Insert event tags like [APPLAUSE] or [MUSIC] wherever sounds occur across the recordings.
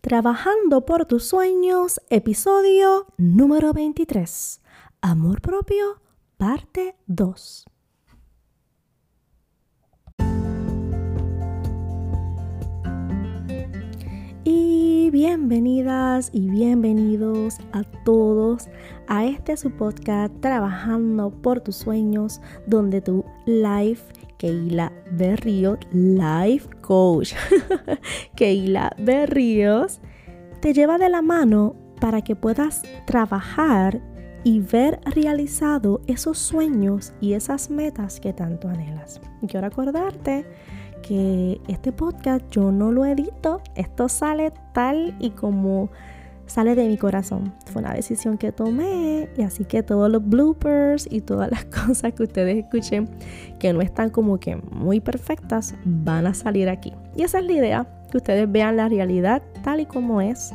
Trabajando por tus sueños, episodio número 23. Amor propio, parte 2. Y bienvenidas y bienvenidos a todos a este su podcast Trabajando por tus sueños, donde tu life Keila Berríos, Life Coach. [LAUGHS] Keila Berríos te lleva de la mano para que puedas trabajar y ver realizado esos sueños y esas metas que tanto anhelas. Quiero acordarte que este podcast yo no lo edito, esto sale tal y como sale de mi corazón. Fue una decisión que tomé y así que todos los bloopers y todas las [LAUGHS] cosas que ustedes escuchen que no están como que muy perfectas van a salir aquí. Y esa es la idea, que ustedes vean la realidad tal y como es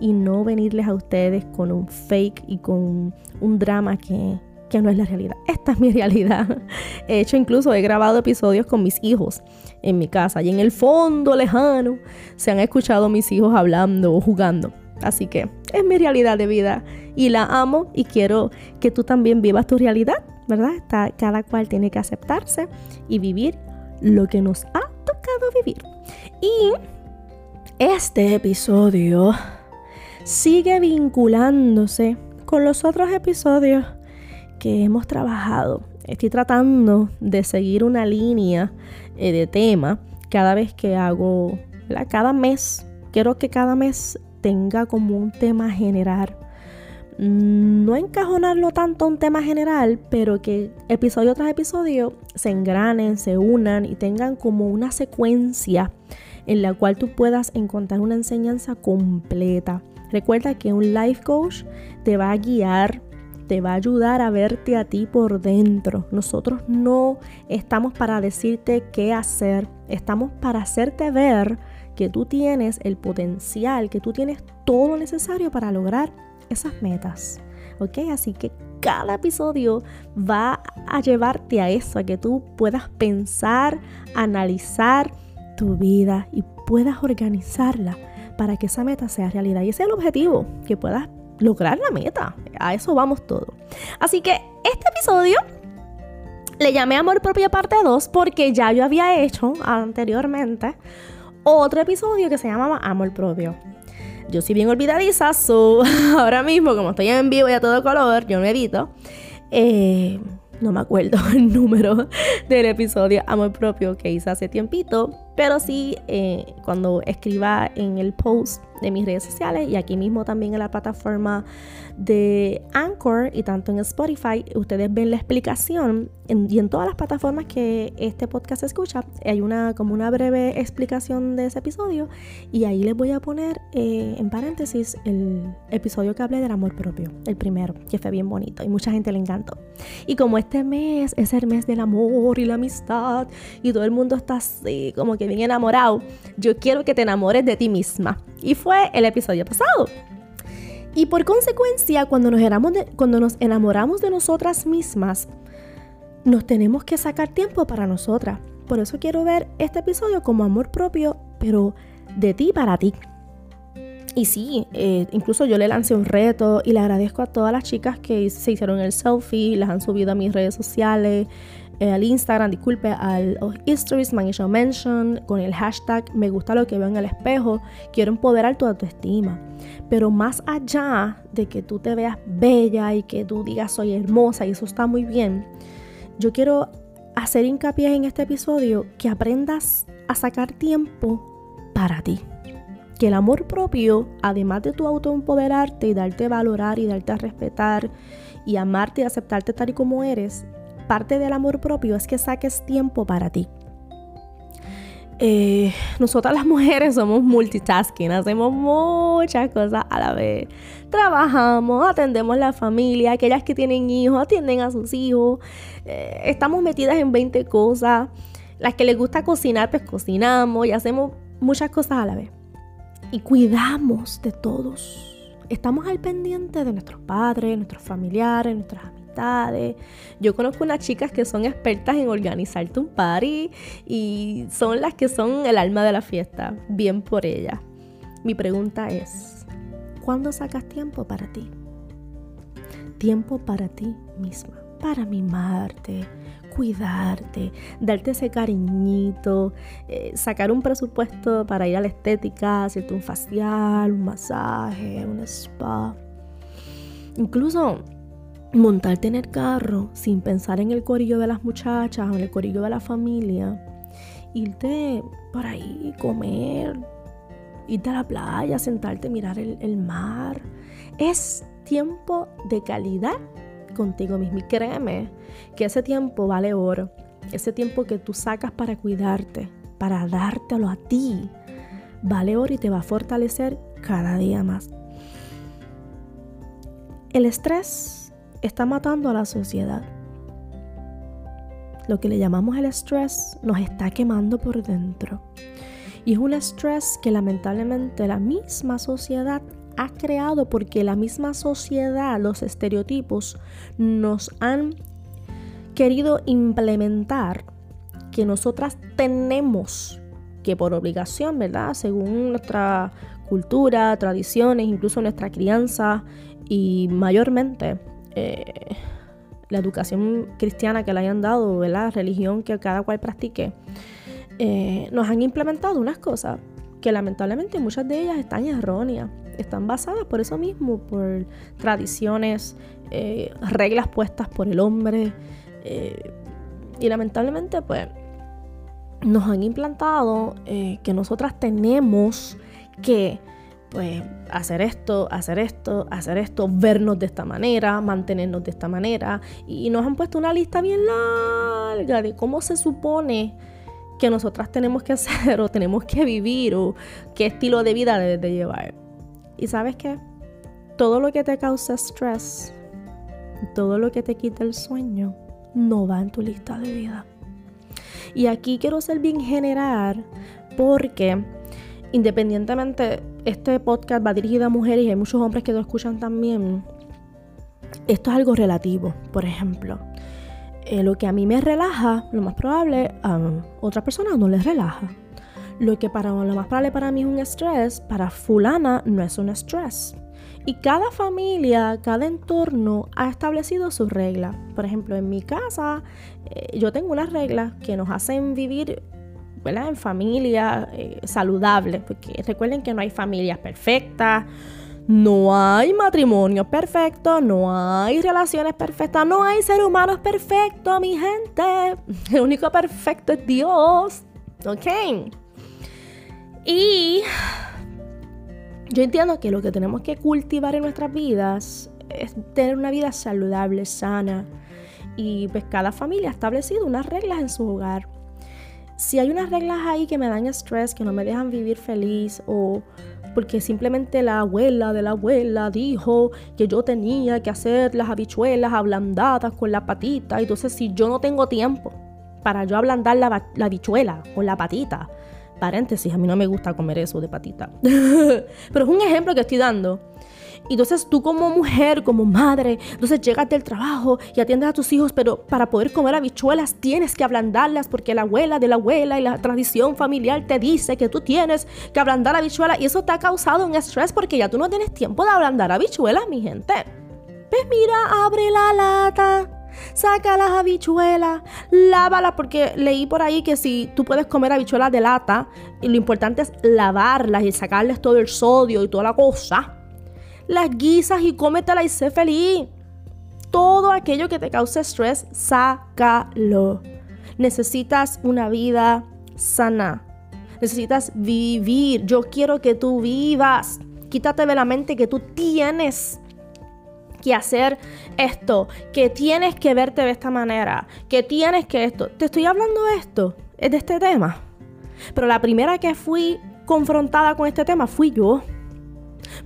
y no venirles a ustedes con un fake y con un drama que, que no es la realidad. Esta es mi [LAUGHS] realidad. He hecho incluso, he grabado episodios con mis hijos en mi casa y en el fondo lejano se han escuchado mis hijos hablando o jugando. Así que es mi realidad de vida y la amo y quiero que tú también vivas tu realidad, ¿verdad? cada cual tiene que aceptarse y vivir lo que nos ha tocado vivir. Y este episodio sigue vinculándose con los otros episodios que hemos trabajado. Estoy tratando de seguir una línea eh, de tema cada vez que hago, cada mes. Quiero que cada mes tenga como un tema general. No encajonarlo tanto un tema general, pero que episodio tras episodio se engranen, se unan y tengan como una secuencia en la cual tú puedas encontrar una enseñanza completa. Recuerda que un life coach te va a guiar, te va a ayudar a verte a ti por dentro. Nosotros no estamos para decirte qué hacer, estamos para hacerte ver que tú tienes el potencial, que tú tienes todo lo necesario para lograr esas metas. ¿Ok? Así que cada episodio va a llevarte a eso, a que tú puedas pensar, analizar tu vida y puedas organizarla para que esa meta sea realidad. Y ese es el objetivo, que puedas lograr la meta. A eso vamos todo. Así que este episodio le llamé Amor Propio Parte 2 porque ya yo había hecho anteriormente otro episodio que se llamaba Amor Propio. Yo soy bien olvidadiza, so [LAUGHS] ahora mismo, como estoy en vivo y a todo color, yo no edito. Eh, no me acuerdo [LAUGHS] el número del episodio Amor Propio que hice hace tiempito, pero sí eh, cuando escriba en el post de mis redes sociales y aquí mismo también en la plataforma de Anchor y tanto en Spotify, ustedes ven la explicación y en todas las plataformas que este podcast escucha, hay una como una breve explicación de ese episodio y ahí les voy a poner eh, en paréntesis el episodio que hablé del amor propio, el primero, que fue bien bonito y mucha gente le encantó. Y como este mes es el mes del amor y la amistad y todo el mundo está así, como que bien enamorado, yo quiero que te enamores de ti misma. Y fue el episodio pasado. Y por consecuencia, cuando nos, cuando nos enamoramos de nosotras mismas, nos tenemos que sacar tiempo para nosotras. Por eso quiero ver este episodio como amor propio, pero de ti para ti. Y sí, eh, incluso yo le lancé un reto y le agradezco a todas las chicas que se hicieron el selfie, las han subido a mis redes sociales, al Instagram, disculpe, al Histories Show Mention con el hashtag me gusta lo que veo en el espejo. Quiero empoderar tu autoestima. Pero más allá de que tú te veas bella y que tú digas soy hermosa y eso está muy bien, yo quiero hacer hincapié en este episodio que aprendas a sacar tiempo para ti. Que el amor propio, además de tu autoempoderarte y darte a valorar y darte a respetar y amarte y aceptarte tal y como eres, parte del amor propio es que saques tiempo para ti. Eh, nosotras las mujeres somos multitasking, hacemos muchas cosas a la vez. Trabajamos, atendemos la familia, aquellas que tienen hijos, atienden a sus hijos. Eh, estamos metidas en 20 cosas. Las que les gusta cocinar, pues cocinamos y hacemos muchas cosas a la vez. Y cuidamos de todos. Estamos al pendiente de nuestros padres, nuestros familiares, nuestras yo conozco unas chicas que son expertas en organizarte un party y son las que son el alma de la fiesta. Bien por ellas. Mi pregunta es, ¿cuándo sacas tiempo para ti? Tiempo para ti misma, para mimarte, cuidarte, darte ese cariñito, eh, sacar un presupuesto para ir a la estética, hacerte un facial, un masaje, un spa. Incluso montarte en el carro sin pensar en el corillo de las muchachas o en el corillo de la familia. Irte por ahí, comer, irte a la playa, sentarte, mirar el, mar. Es tiempo de calidad contigo mismo. Y créeme que ese tiempo vale oro. Ese tiempo que tú sacas para cuidarte, para dártelo a ti, vale oro y te va a fortalecer cada día más. El estrés está matando a la sociedad. Lo que le llamamos el estrés nos está quemando por dentro. Y es un estrés que lamentablemente la misma sociedad ha creado porque la misma sociedad, los estereotipos, nos han querido implementar que nosotras tenemos que por obligación, ¿verdad? Según nuestra cultura, tradiciones, incluso nuestra crianza y mayormente eh, la educación cristiana que le hayan dado. La religión que cada cual practique, eh, nos han implementado unas cosas que lamentablemente muchas de ellas están erróneas, están basadas por eso mismo, por tradiciones, eh, reglas puestas por el hombre. Y lamentablemente pues nos han implantado que nosotras tenemos que pues hacer esto, hacer esto, hacer esto, vernos de esta manera, mantenernos de esta manera. Y nos han puesto una lista bien larga de cómo se supone que nosotras tenemos que hacer [LAUGHS] o tenemos que vivir o qué estilo de vida debes de llevar. Y sabes qué? Todo lo que te causa estrés, todo lo que te quita el sueño, no va en tu lista de vida. Y aquí quiero ser bien general porque independientemente este podcast va dirigido a mujeres y hay muchos hombres que lo escuchan también. Esto es algo relativo, por ejemplo. Eh, lo que a mí me relaja, lo más probable a otra persona no les relaja. Lo que para lo más probable para mí es un estrés, para fulana no es un estrés. Y cada familia, cada entorno ha establecido sus reglas. Por ejemplo, en mi casa eh, yo tengo unas reglas que nos hacen vivir en familia eh, saludable. Porque recuerden que no hay familias perfectas no hay matrimonio perfecto, no hay relaciones perfectas, no hay ser humanos perfectos, mi gente. [LAUGHS] El único perfecto es Dios. ¿Ok? Y yo entiendo que lo que tenemos que cultivar en nuestras vidas es tener una vida saludable, sana. Y pues cada familia ha establecido unas reglas en su hogar. Si hay unas reglas ahí que me dan estrés, que no me dejan vivir feliz o porque simplemente la abuela de la abuela dijo que yo tenía que hacer las habichuelas ablandadas con la patita. Entonces, si yo no tengo tiempo para yo ablandar la, la habichuela con la patita, paréntesis, a mí no me gusta comer eso de patita. [LAUGHS] Pero es un ejemplo que estoy dando. Y entonces tú como mujer, como madre, entonces llegas del trabajo y atiendes a tus hijos, pero para poder comer habichuelas tienes que ablandarlas porque la abuela de la abuela y la tradición familiar te dice que tú tienes que ablandar habichuelas y eso te ha causado un estrés porque ya tú no tienes tiempo de ablandar habichuelas, mi gente. Pues mira, abre la lata. Saca las habichuelas, lávalas, porque leí por ahí que si tú puedes comer habichuelas de lata, y lo importante es lavarlas y sacarles todo el sodio y toda la cosa las guisas y cómetela y sé feliz. Todo aquello que te cause estrés, sácalo. Necesitas una vida sana. Necesitas vivir. Yo quiero que tú vivas. Quítate de la mente que tú tienes que hacer esto, que tienes que verte de esta manera, que tienes que esto. Te estoy hablando de esto, es de este tema. Pero la primera que fui confrontada con este tema fui yo.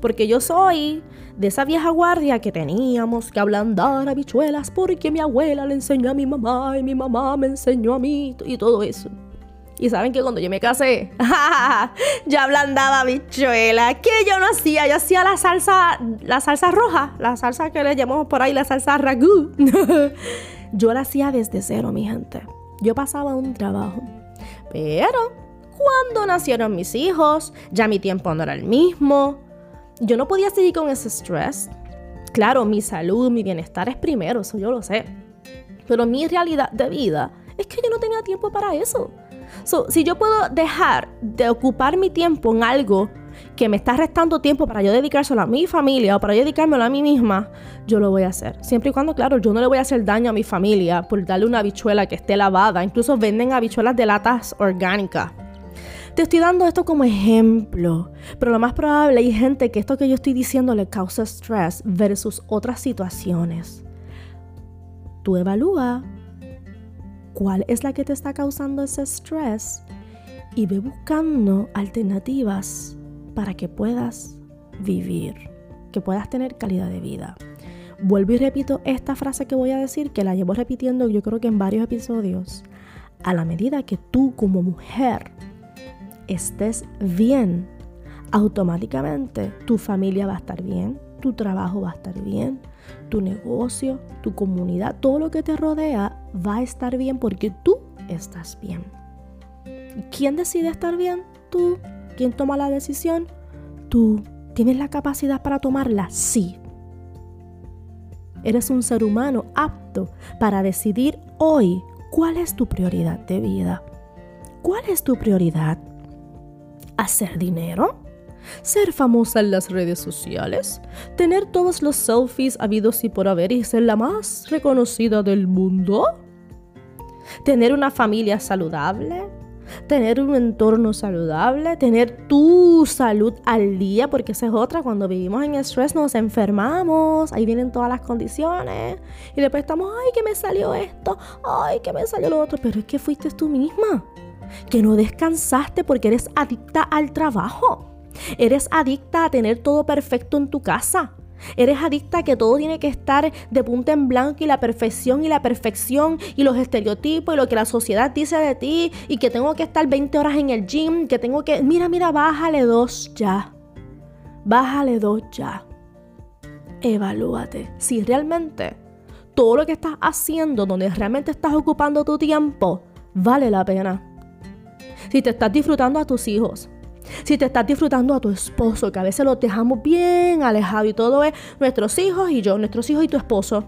Porque yo soy de esa vieja guardia que teníamos que ablandar habichuelas porque mi abuela le enseñó a mi mamá y mi mamá me enseñó a mí y todo eso. Y saben que cuando yo me casé, [LAUGHS] ya ablandaba habichuelas. ¿Qué yo no hacía? Yo hacía la salsa, la salsa roja, la salsa que le llamamos por ahí la salsa ragú. [LAUGHS] yo la hacía desde cero, mi gente. Yo pasaba un trabajo. Pero cuando nacieron mis hijos, ya mi tiempo no era el mismo. Yo no podía seguir con ese estrés. Claro, mi salud, mi bienestar es primero, eso yo lo sé. Pero mi realidad de vida es que yo no tenía tiempo para eso. si yo puedo dejar de ocupar mi tiempo en algo que me está restando tiempo para yo dedicárselo a mi familia o para yo dedicármelo a mí misma, yo lo voy a hacer. Siempre y cuando, claro, yo no le voy a hacer daño a mi familia por darle una habichuela que esté lavada. Incluso venden habichuelas de latas orgánicas. Te estoy dando esto como ejemplo, pero lo más probable hay gente que esto que yo estoy diciendo le causa estrés versus otras situaciones. Tú evalúa cuál es la que te está causando ese estrés y ve buscando alternativas para que puedas vivir, que puedas tener calidad de vida. Vuelvo y repito esta frase que voy a decir, que la llevo repitiendo yo creo que en varios episodios. A la medida que tú como mujer estés bien, automáticamente tu familia va a estar bien, tu trabajo va a estar bien, tu negocio, tu comunidad, todo lo que te rodea va a estar bien porque tú estás bien. ¿Quién decide estar bien? Tú. ¿Quién toma la decisión? Tú. ¿Tienes la capacidad para tomarla? Sí. Eres un ser humano apto para decidir hoy cuál es tu prioridad de vida. ¿Cuál es tu prioridad? ¿Hacer dinero? ¿Ser famosa en las redes sociales? ¿Tener todos los selfies habidos y por haber y ser la más reconocida del mundo? ¿Tener una familia saludable? tener un entorno saludable, tener tu salud al día, porque esa es otra, cuando vivimos en estrés nos enfermamos, ahí vienen todas las condiciones y después estamos, ay, que me salió esto, ay, que me salió lo otro, pero es que fuiste tú misma, que no descansaste porque eres adicta al trabajo, eres adicta a tener todo perfecto en tu casa. Eres adicta a que todo tiene que estar de punta en blanco y la perfección y la perfección y los estereotipos y lo que la sociedad dice de ti y que tengo que estar 20 horas en el gym, que tengo que... Mira, mira, bájale dos ya. Bájale dos ya. Evalúate si realmente todo lo que estás haciendo, donde realmente estás ocupando tu tiempo, vale la pena. Si te estás disfrutando a tus hijos, si te estás disfrutando a tu esposo, que a veces lo dejamos bien alejado y todo es nuestros hijos y yo, nuestros hijos y tu esposo.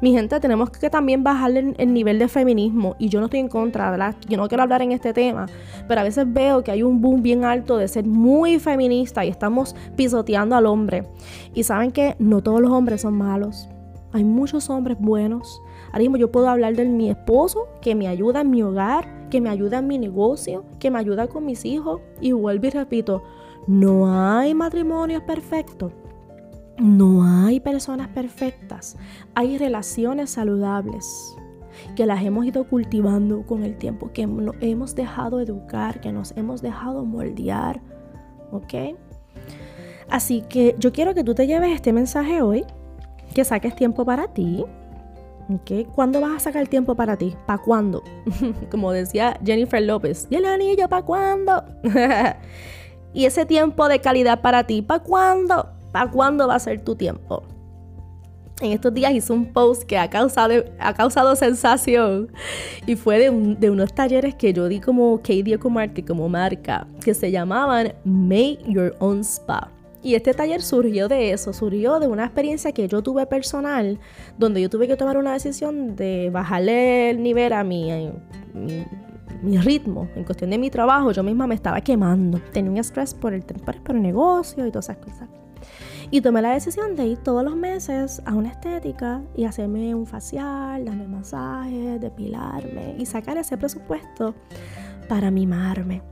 Mi gente, tenemos que también bajarle el nivel de feminismo. Y yo no estoy en contra, ¿verdad? Yo no quiero hablar en este tema. Pero a veces veo que hay un boom bien alto de ser muy feminista y estamos pisoteando al hombre. Y saben que no todos los hombres son malos. Hay muchos hombres buenos. Ahora mismo yo puedo hablar de mi esposo que me ayuda en mi hogar, que me ayuda en mi negocio, que me ayuda con mis hijos. Y vuelvo y repito, no hay matrimonios perfectos. No hay personas perfectas. Hay relaciones saludables que las hemos ido cultivando con el tiempo, que nos hemos dejado educar, que nos hemos dejado moldear. ¿Ok? Así que yo quiero que tú te lleves este mensaje hoy, que saques tiempo para ti, ¿Cuándo vas a sacar tiempo para ti? ¿Para cuándo? [LAUGHS] Como decía Jennifer López, ¿y el anillo para cuándo? [LAUGHS] y ese tiempo de calidad para ti, ¿para cuándo? ¿Para cuándo va a ser tu tiempo? En estos días hice un post que ha causado, ha causado sensación y fue de, unos talleres que yo di como KD Ecomarket, como marca, que se llamaban Make Your Own Spa. Y este taller surgió de eso, surgió de una experiencia que yo tuve personal, donde yo tuve que tomar una decisión de bajarle el nivel a mi, mi, ritmo. En cuestión de mi trabajo, yo misma me estaba quemando. Tenía un estrés por el, por el negocio y todas esas cosas. Y tomé la decisión de ir todos los meses a una estética y hacerme un facial, darme masajes, depilarme y sacar ese presupuesto para mimarme.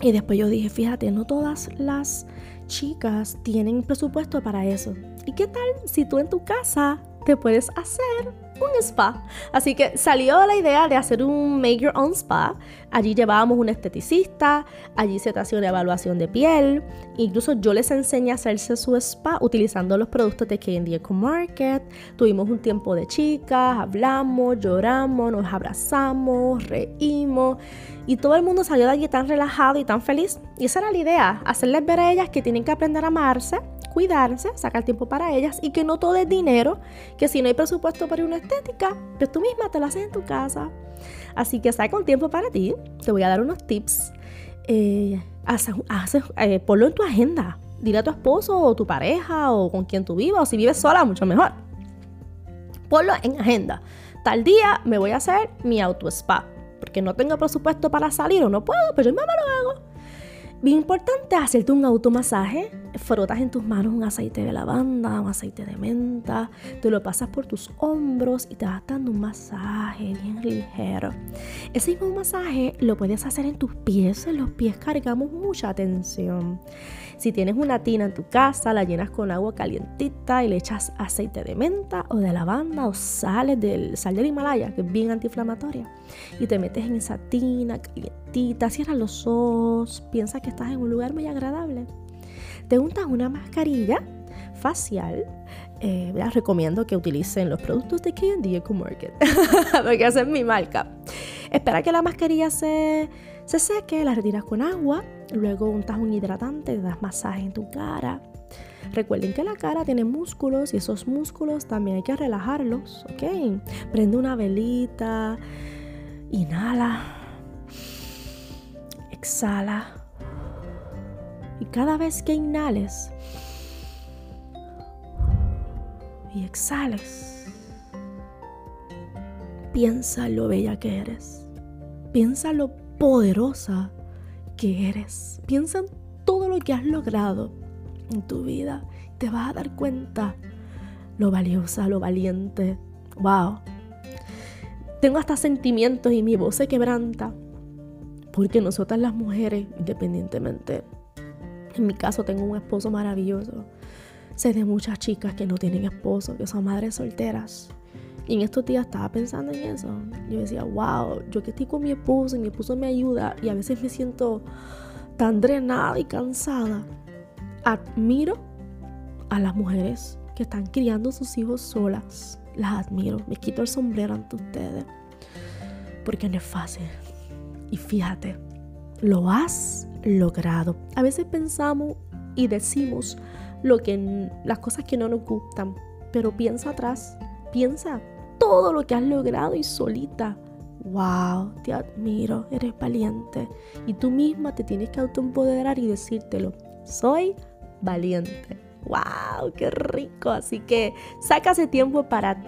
Y después yo dije, fíjate, no todas las chicas tienen presupuesto para eso. ¿Y qué tal si tú en tu casa te puedes hacer un spa. Así que salió la idea de hacer un Make Your Own Spa. Allí llevábamos un esteticista, allí se te hacía una evaluación de piel. Incluso yo les enseñé a hacerse su spa utilizando los productos de K&D Eco Market. Tuvimos un tiempo de chicas, hablamos, lloramos, nos abrazamos, reímos. Y todo el mundo salió de allí tan relajado y tan feliz. Y esa era la idea, hacerles ver a ellas que tienen que aprender a amarse cuidarse, sacar tiempo para ellas y que no todo es dinero, que si no hay presupuesto para una estética, pues tú misma te la haces en tu casa. Así que saca un tiempo para ti. Te voy a dar unos tips. Eh, eh, ponlo en tu agenda. Dile a tu esposo o tu pareja o con quien tú vivas o si vives sola, mucho mejor. Ponlo en agenda. Tal día me voy a hacer mi auto spa. Porque no tengo presupuesto para salir o no puedo, pero yo misma lo hago. Bien importante hacerte un automasaje. Frotas en tus manos un aceite de lavanda, un aceite de menta. Te lo pasas por tus hombros y te vas dando un masaje bien ligero. Ese mismo masaje lo puedes hacer en tus pies. En los pies cargamos mucha atención. Si tienes una tina en tu casa, la llenas con agua calientita y le echas aceite de menta o de lavanda o sales del sal del Himalaya, que es bien antiinflamatoria. Y te metes en esa tina calientita, cierras los ojos, piensas que estás en un lugar muy agradable. Te untas una mascarilla facial eh, recomiendo que utilicen los productos de KD Eco Market, [LAUGHS] porque esa es mi marca. Espera que la mascarilla se, se seque, la retiras con agua, luego untas un hidratante, das masaje en tu cara. Recuerden que la cara tiene músculos y esos músculos también hay que relajarlos, ¿ok? Prende una velita, inhala, exhala. Y cada vez que inhales y exhales, piensa lo bella que eres. Piensa lo poderosa que eres. Piensa en todo lo que has logrado en tu vida. Te vas a dar cuenta lo valiosa, lo valiente. Wow. Tengo hasta sentimientos y mi voz se quebranta. Porque nosotras las mujeres, independientemente, en mi caso tengo un esposo maravilloso. Sé de muchas chicas que no tienen esposo, que son madres solteras. Y en estos días estaba pensando en eso. Yo decía, wow, yo que estoy con mi esposo y mi esposo me ayuda y a veces me siento tan drenada y cansada. Admiro a las mujeres que están criando sus hijos solas. Las admiro. Me quito el sombrero ante ustedes. Porque no es fácil. Y fíjate, lo has logrado. A veces pensamos y decimos lo que las cosas que no nos gustan, pero piensa atrás, piensa todo lo que has logrado y solita. Wow, te admiro, eres valiente. Y tú misma te tienes que autoempoderar y decírtelo. Soy valiente. Wow, qué rico. Así que saca ese tiempo para